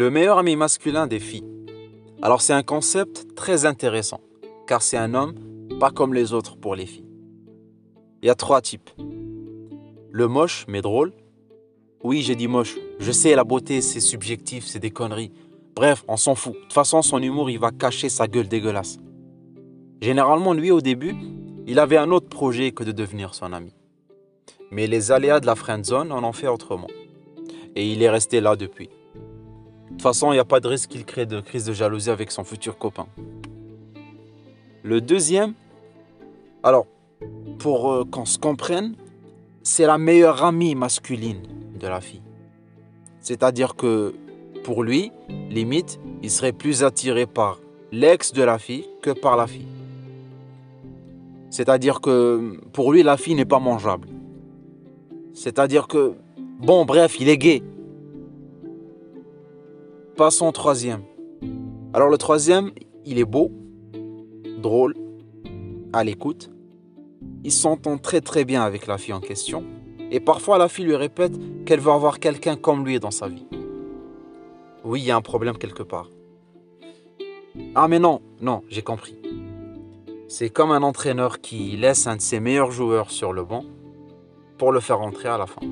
Le meilleur ami masculin des filles. Alors c'est un concept très intéressant, car c'est un homme pas comme les autres pour les filles. Il y a trois types. Le moche mais drôle. Oui, j'ai dit moche. Je sais, la beauté c'est subjectif, c'est des conneries. Bref, on s'en fout. De toute façon, son humour, il va cacher sa gueule dégueulasse. Généralement, lui, au début, il avait un autre projet que de devenir son ami. Mais les aléas de la friend zone en ont fait autrement. Et il est resté là depuis. Toute façon, il n'y a pas de risque qu'il crée de crise de jalousie avec son futur copain. Le deuxième, alors, pour euh, qu'on se comprenne, c'est la meilleure amie masculine de la fille. C'est-à-dire que pour lui, limite, il serait plus attiré par l'ex de la fille que par la fille. C'est-à-dire que pour lui, la fille n'est pas mangeable. C'est-à-dire que, bon, bref, il est gay. Passons au troisième. Alors le troisième, il est beau, drôle, à l'écoute. Il s'entend très très bien avec la fille en question. Et parfois la fille lui répète qu'elle veut avoir quelqu'un comme lui dans sa vie. Oui, il y a un problème quelque part. Ah mais non, non, j'ai compris. C'est comme un entraîneur qui laisse un de ses meilleurs joueurs sur le banc pour le faire rentrer à la fin.